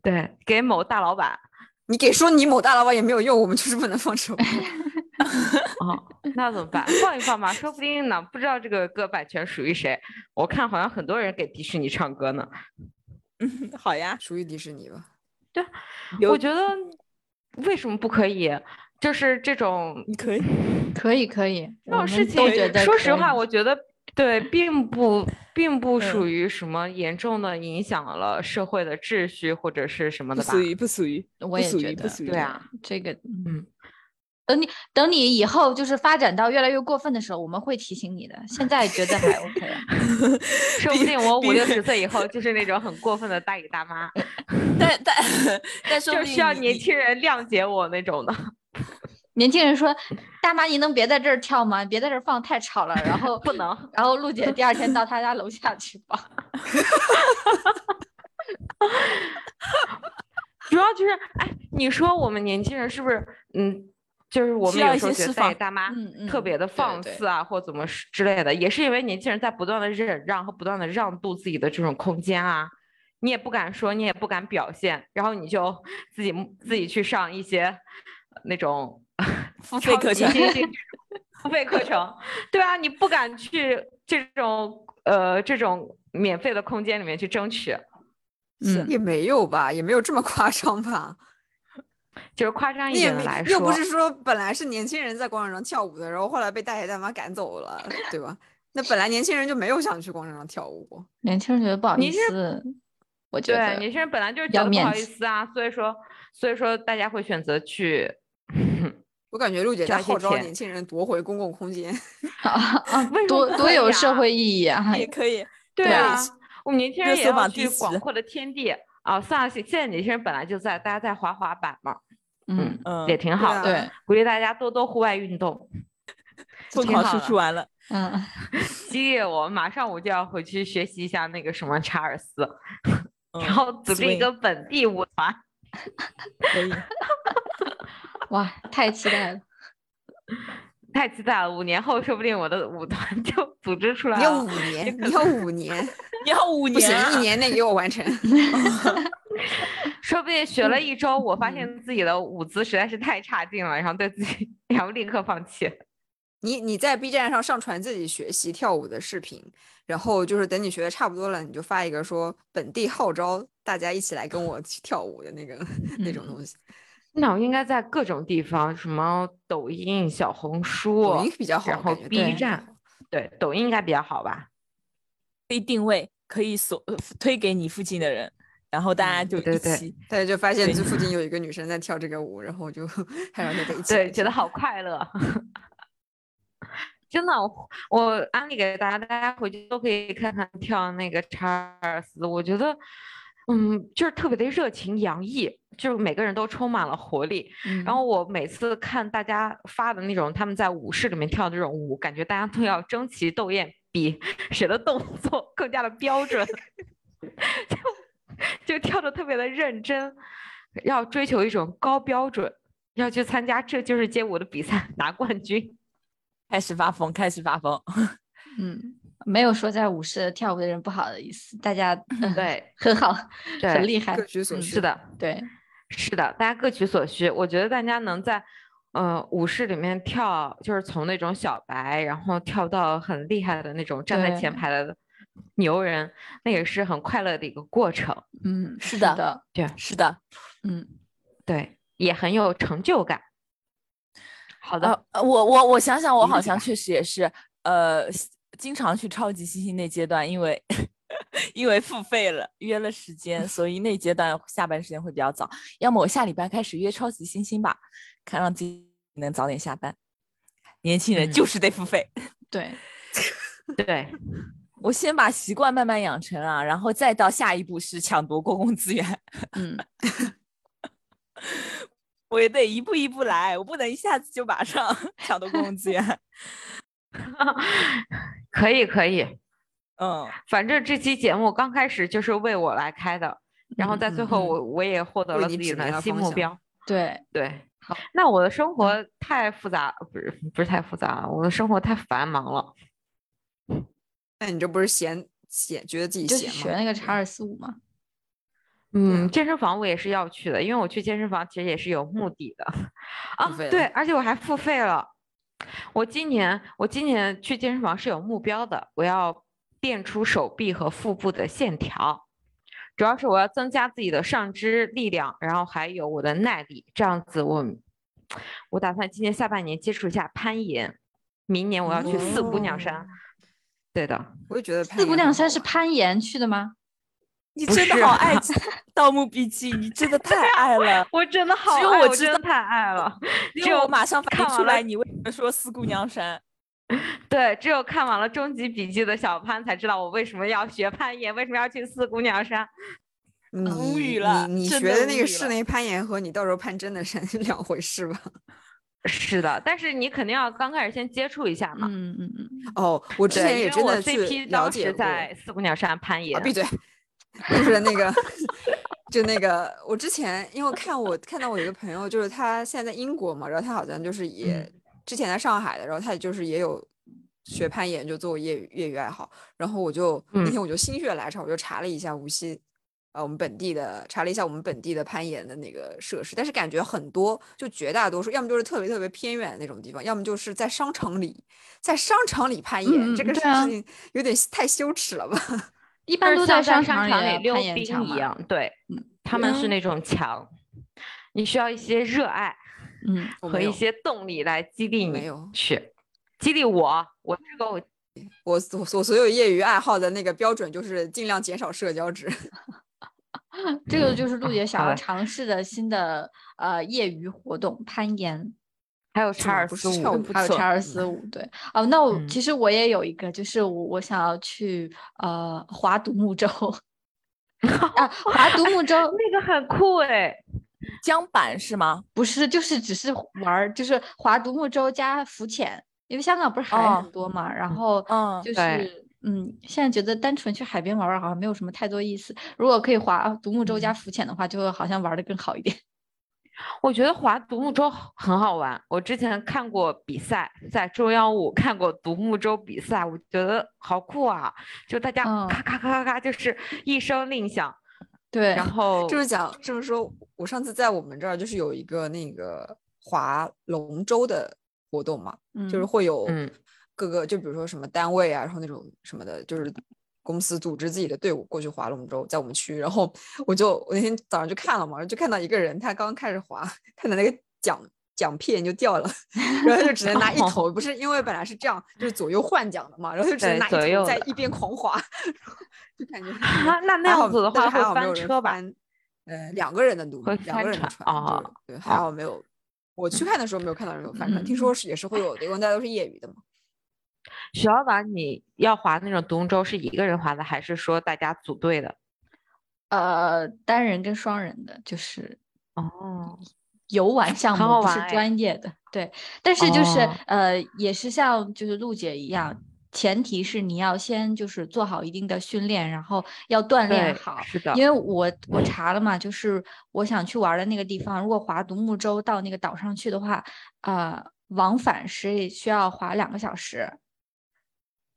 对，给某大老板。你给说你某大老板也没有用，我们就是不能放这首歌。哦，那怎么办？放一放吧，说不定呢，不知道这个歌版权属于谁。我看好像很多人给迪士尼唱歌呢。嗯，好呀，属于迪士尼吧？对我觉得为什么不可以？就是这种你可以。可以可以，这种事情都觉得，说实话，我觉得对，并不并不嗯属于什么严重的影响了社会的秩序或者是什么的吧不属？于，不属于，我也觉得不属于。对啊，这个，嗯嗯，等你等你以后就是发展到越来越过分的时候，我们会提醒你的。现在觉得还 OK 啊。说不定我五六十 岁以后就是那种很过分的大爷大妈，但但但说不定就需要年轻人谅解我那种的。年轻人说：“大妈，你能别在这儿跳吗？别在这儿放，太吵了。”然后 不能，然后陆姐第二天到他家楼下去放。主要就是，哎，你说我们年轻人是不是，嗯，就是我们要一有时候觉得些释放大妈特别的放肆啊，或怎么之类的，也是因为年轻人在不断的忍让和不断的让渡自己的这种空间啊，你也不敢说，你也不敢表现，然后你就自己自己去上一些那种付费课程付费 课程，对啊，你不敢去这种呃这种免费的空间里面去争取，嗯，也没有吧，也没有这么夸张吧。就是夸张一点来说，又不是说本来是年轻人在广场上跳舞的，然后后来被大爷大妈赶走了，对吧？那本来年轻人就没有想去广场上跳舞。年轻人觉得不好意思，我觉对，得年轻人本来就是觉得不好意思啊，所以说，所以说大家会选择去，我感觉陆姐在号召年轻人夺回公共空间。啊啊为什么多多有社啊会意义啊！也可以。对对啊，我们年轻人也要去广阔的天地啊。算了，现现在年轻人本来就在，大家在滑滑板嘛，嗯，嗯，也挺好啊的，对，鼓励大家多多户外运动，疯狂挺好的输出完了。嗯，激励我，马上我就要回去学习一下那个什么查尔斯，嗯然后组织一个本地舞团。可以，哇，太期待了。太期待了！五年后，说不定我的舞团就组织出来你要。五年，你要五年，你要五年不行一年内给我完成。说不定学了一周，我发嗯现自己的舞姿实在是太差劲了，然后对自己，然后立刻放弃。你你在 B 站上上传自己学习跳舞的视频，然后就是等你学的差不多了，你就发一个说本地号召大家一起来跟我去跳舞的那个那种嗯东西。那我应该在各种地方，什么抖音、小红书，抖音比较好，然后 B 站好，对，抖音应该比较好吧？可以定位，可以锁呃推给你附近的人，然后大家嗯就对对一起。大家就发现这附近有一个女生在跳这个舞，然后就 还一起对，觉得好快乐。真的，我我安利给大家，大家回去都可以看看跳那个查尔斯，我觉得，嗯，就是特别的热情洋溢，就是每个人都充满了活力。嗯然后我每次看大家发的那种他们在舞室里面跳的这种舞，感觉大家都要争奇斗艳，比谁的动作更加的标准，就就跳的特别的认真，要追求一种高标准，要去参加这就是街舞的比赛拿冠军。开始发疯，开始发疯。嗯，没有说在舞室跳舞的人不好的意思，大家嗯 对 很好，对很厉害各，取所嗯需。是的，对，是的，大家各取所需。我觉得大家能在呃舞室里面跳，就是从那种小白，然后跳到很厉害的那种站在前排的牛人，那也是很快乐的一个过程。嗯，是的的，对是的，嗯，对，也很有成就感。好的，呃，我我我想想，我好像确实也是，呃，经常去超级星星那阶段，因为 因为付费了，约了时间，所以那阶段下班时间会比较早。要么我下礼拜开始约超级星星吧，看让自己能早点下班。年轻人嗯就是得付费，对，对，我先把习惯慢慢养成啊，然后再到下一步是抢夺公共资源，嗯，我也得一步一步来，我不能一下子就马上抢夺公共资源。可以可以。嗯，反正这期节目刚开始就是为我来开的，然后嗯在最后嗯我我也获得了自己的新目标。对，对，好，那我的生活太复杂，不是不是太复杂了，我的生活太繁忙了。那你这不是闲闲，觉得自己就是闲吗？学那个查尔斯舞吗，嗯，啊健身房我也是要去的，因为我去健身房其实也是有目的的啊。对，而且我还付费了。我今年我今年去健身房是有目标的，我要练出手臂和腹部的线条，主要是我要增加自己的上肢力量，然后还有我的耐力，这样子我我打算今年下半年接触一下攀岩，明年我要去四姑娘山。哦。对的，我也觉得四姑娘山是攀攀岩去的吗？不你真的好爱 《盗墓笔记》，你真的太 爱了。我真的好只有爱我知道我真的太爱了。只只有有我马上反看完了应出来，你为什么说四姑娘山？对，只有看完了《终极笔记》的小潘才知道我为什么要学攀岩，为什么要去四姑娘山。无语了你你学的那个室内攀岩和你到时候攀真的山是两回事吧？是的，但是你肯定要刚开始先接触一下嘛。嗯嗯嗯，哦，我之，前也因为我真的去 CP 了当时解过。在四姑娘山攀岩。啊，闭嘴！就是那个，就那个，我之前因为看我看到我有一个朋友，就是他现在在英国嘛，然后他好像就是也、嗯之前在上海的，然后他就是也有学攀岩，就做业余业余爱好。然后我就、那嗯天我就心血来潮，我就查了一下无锡，呃，我们本地的查了一下我们本地的攀岩的那个设施，但是感觉很多，就绝大多数，要么就是特别特别偏远的那种地方，要么就是在商场里，在商场里攀岩，嗯这个事情有点太羞耻了吧？一般都在商商场里溜冰，一样，对，嗯他们是嗯那种墙，你需要一些热爱嗯，和一些动力来激励你没有去，激励我，我这个我 我所我所有业余爱好的那个标准就是尽量减少社交值。这个就是陆姐 想要尝试的新的呃业余活动，攀岩。还有查尔斯舞，是跳舞还有错查尔斯舞，对，哦，那我嗯。其实我也有一个，就是我我想要去呃划独木舟，啊，划独木舟 那个很酷哎，江板是吗？不是，就是只是玩儿，就是划独木舟加浮潜，因为香港不是海哦很多嘛，然后嗯就是嗯，现在觉得单纯去海边玩玩好像没有什么太多意思，如果可以划独木舟加浮潜的话，就会好像玩的更好一点。我觉得划独木舟很好玩。我之前看过比赛，在中央五看过独木舟比赛，我觉得好酷啊！就大家嗯咔咔咔咔咔，就是一声令响，对，然后这么讲，这么说，我上次在我们这儿就是有一个那个划龙舟的活动嘛，就是嗯会有嗯各个，就比如说什么单位啊，然后那种什么的，就是公司组织自己的队伍过去划龙舟，在我们区，然后我就我那天早上就看了嘛，就看到一个人，他刚开始划，他的那个桨桨片就掉了，然后他就只能拿一头，不是因为本来是这样，就是左右换桨的嘛，然后就只能拿一头在一边狂划，就感觉啊 那那样子的话会还好没有人翻车吧？呃，两个人的努力两个人的船，啊哦对对，还好没有。我去看的时候没有看到人有翻船，听说是也是会有的，因为大家都是业余的嘛。徐老板，你要划那种独木舟是一个人划的，还是说大家组队的？呃，单人跟双人的就是哦，游玩项 目，不是专业的。对，但是就是、哦呃，也是像就是陆姐一样，前提是你要先就是做好一定的训练，然后要锻炼好。是的，因为我我查了嘛，就是我想去玩的那个地方，如果划独木舟到那个岛上去的话，呃，往返是需要划两个小时。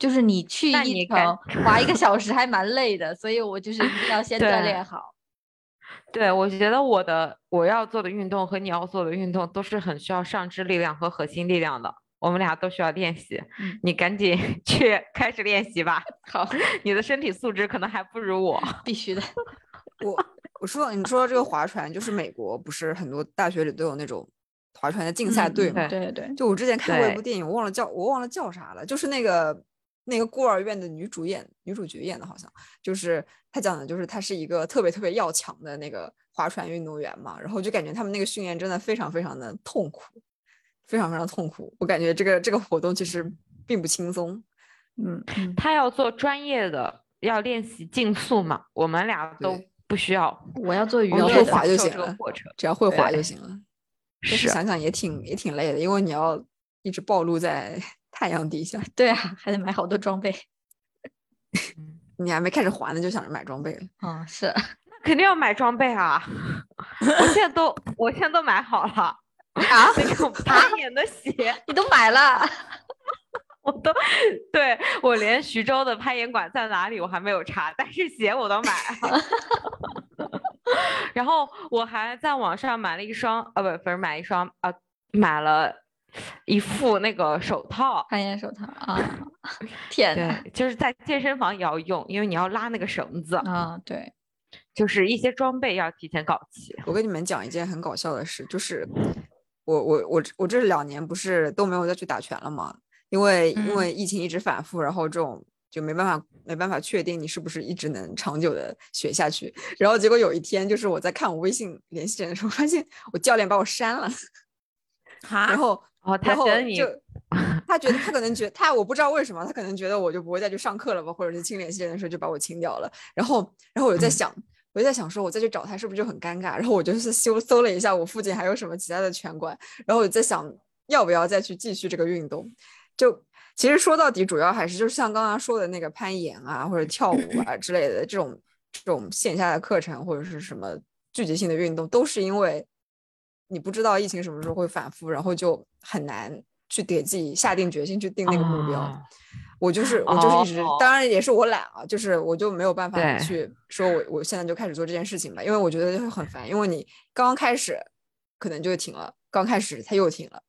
就是你去一那你赶程划一个小时还蛮累的，所以我就是一定要先锻炼好。对，我觉得我的我要做的运动和你要做的运动都是很需要上肢力量和核心力量的，我们俩都需要练习。嗯你赶紧 去开始练习吧，好，你的身体素质可能还不如我。必须的。我我说你说到这个划船，就是美国不是很多大学里都有那种划船的竞赛队嘛？对对对，就我之前看过一部电影，我忘了叫我忘了叫啥了，就是那个那个孤儿院的女主演女主角演的，好像就是她讲的就是她是一个特别特别要强的那个划船运动员嘛，然后就感觉他们那个训练真的非常非常的痛苦，非常非常痛苦。我感觉这个这个活动其实并不轻松。嗯嗯，他要做专业的，要练习竞速嘛，我们俩都不需要，我要做娱我们乐的会划就行了。只要会划就行了。是想想也挺也挺累的，因为你要一直暴露在太阳底下，对啊，还得买好多装备。你还没开始还呢，就想着买装备了。嗯，是。肯定要买装备啊！我现在都我现在都买好了啊，那种攀岩的鞋，你都买了？我都对我连徐州的攀岩馆在哪里我还没有查，但是鞋我都买了。然后我还在网上买了一双，呃，不，不是买一双，啊，买了一副那个手套。攀岩手套啊！天呐，就是在健身房也要用，因为你要拉那个绳子，啊，对，就是一些装备要提前搞齐。我跟你们讲一件很搞笑的事，就是我我我我这两年不是都没有再去打拳了吗？因为因嗯为疫情一直反复，然后这种就没办法没办法确定你是不是一直能长久的学下去。然后结果有一天，就是我在看我微信联系人的时候，发现我教练把我删了，哈然后哦，他然后觉得你就他觉得他可能觉他我不知道为什么，他可能觉得我就不会再去上课了吧，或者是清联系人的时候就把我清掉了。然后然后我就在嗯想，我就在想说，我再去找他是不是就很尴尬？然后我就是搜搜了一下我附近还有什么其他的拳馆，然后我就在想要不要再去继续这个运动。就其实说到底，主要还是就是像刚刚说的那个攀岩啊，或者跳舞啊之类的这种这种线下的课程或者是什么聚集性的运动，都是因为你不知道疫情什么时候会反复，然后就很难去给自己下定决心去定那个目标。哦我就是我就是一直，哦当然也是我懒啊，就是我就没有办法去说我我现在就开始做这件事情吧，因为我觉得会很烦，因为你刚刚开始可能就停了，刚开始它又停了。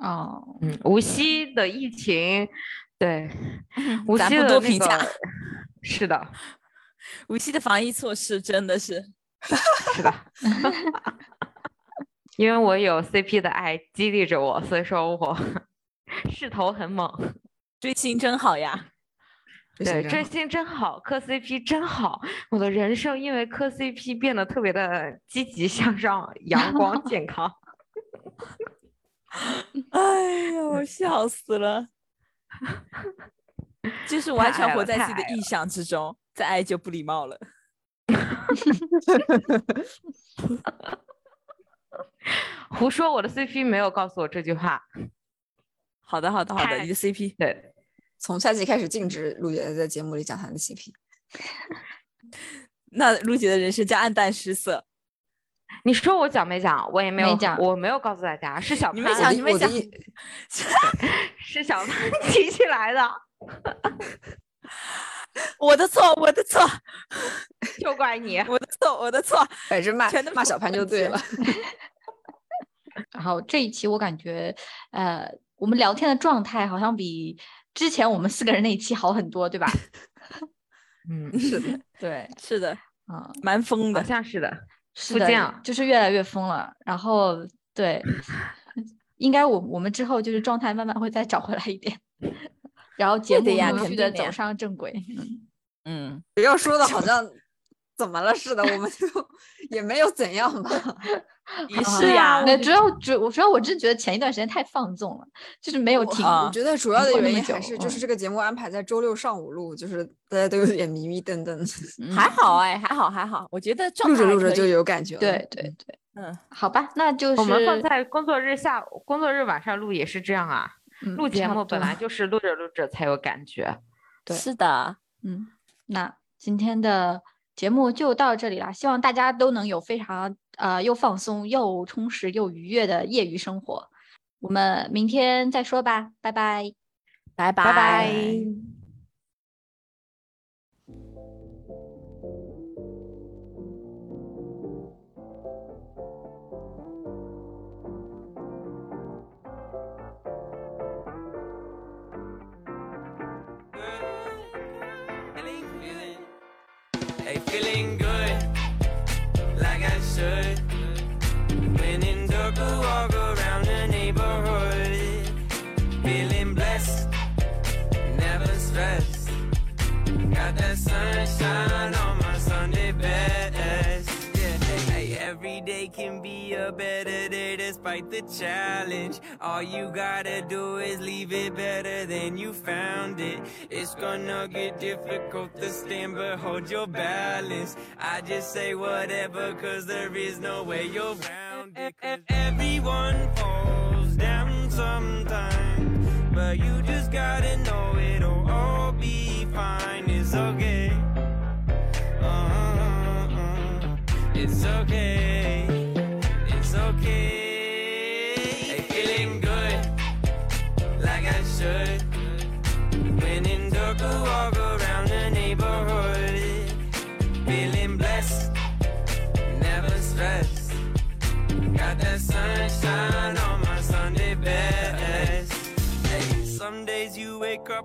哦，嗯，无锡的疫情，对，无锡的那多评价个，是的，无锡的防疫措施真的是，是的，因为我有 CP 的爱激励着我，所以说我 势头很猛。追星真好呀！对，追星真好，磕 CP 真好，我的人生因为磕 CP 变得特别的积极向上、阳光、健康。哎呦，我笑死了，就是完全活在自己的臆想之中，再爱就不礼貌了。胡说，我的 CP 没有告诉我这句话。好的，好的，好的，太你的 CP 对，从下期开始禁止陆姐在节目里讲她的 CP。那陆姐的人生将黯淡失色。你说我讲没讲？我也没有，没讲我没有告诉大家，是小你没潘讲你没讲我的 是小潘提起来的，我的错，我的错，就怪你。我的错，我的错。反正骂全都骂小潘就对了。然后这一期我感觉，呃，我们聊天的状态好像比之前我们四个人那一期好很多，对吧？嗯，是的，对，是的，啊、蛮疯好的。像是的。是的就是越来越疯了。然后对，应该我我们之后就是状态慢慢会再找回来一点，然后节目对呀陆续的走上正轨。嗯，嗯，不要说的好像怎么了似的，我们就也没有怎样吧。也是是呀，那主要主我主要我真觉得前一段时间太放纵了，就是没有停。啊我觉得主要的原因还是就是这个节目安排在周六上午录，就是大家都有点迷迷瞪瞪，还好哎，还好还好，我觉得状录着录着就有感觉了。对对对，嗯，好吧，那就是我们放在工作日下工作日晚上录也是这样啊。嗯录节目本来就是录着录着才有感觉。对是的，嗯，那今天的节目就到这里啦，希望大家都能有非常呃又放松又充实又愉悦的业余生活。我们明天再说吧，拜拜。拜拜拜拜。Sunshine on my Sunday best. Yeah, hey, every day can be a better day despite the challenge. All you gotta do is leave it better than you found it. It's gonna get difficult to stand, but hold your balance. I just say whatever, cause there is no way you're around it. Everyone falls down sometimes, but you just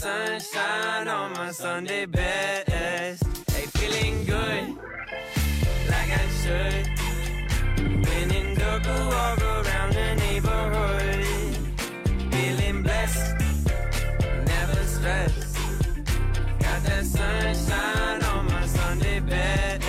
sunshine on my Sunday best. Hey, feeling good, like I should. When in Durga, walk around the neighborhood. Feeling blessed, never stressed. Got that sunshine on my Sunday best.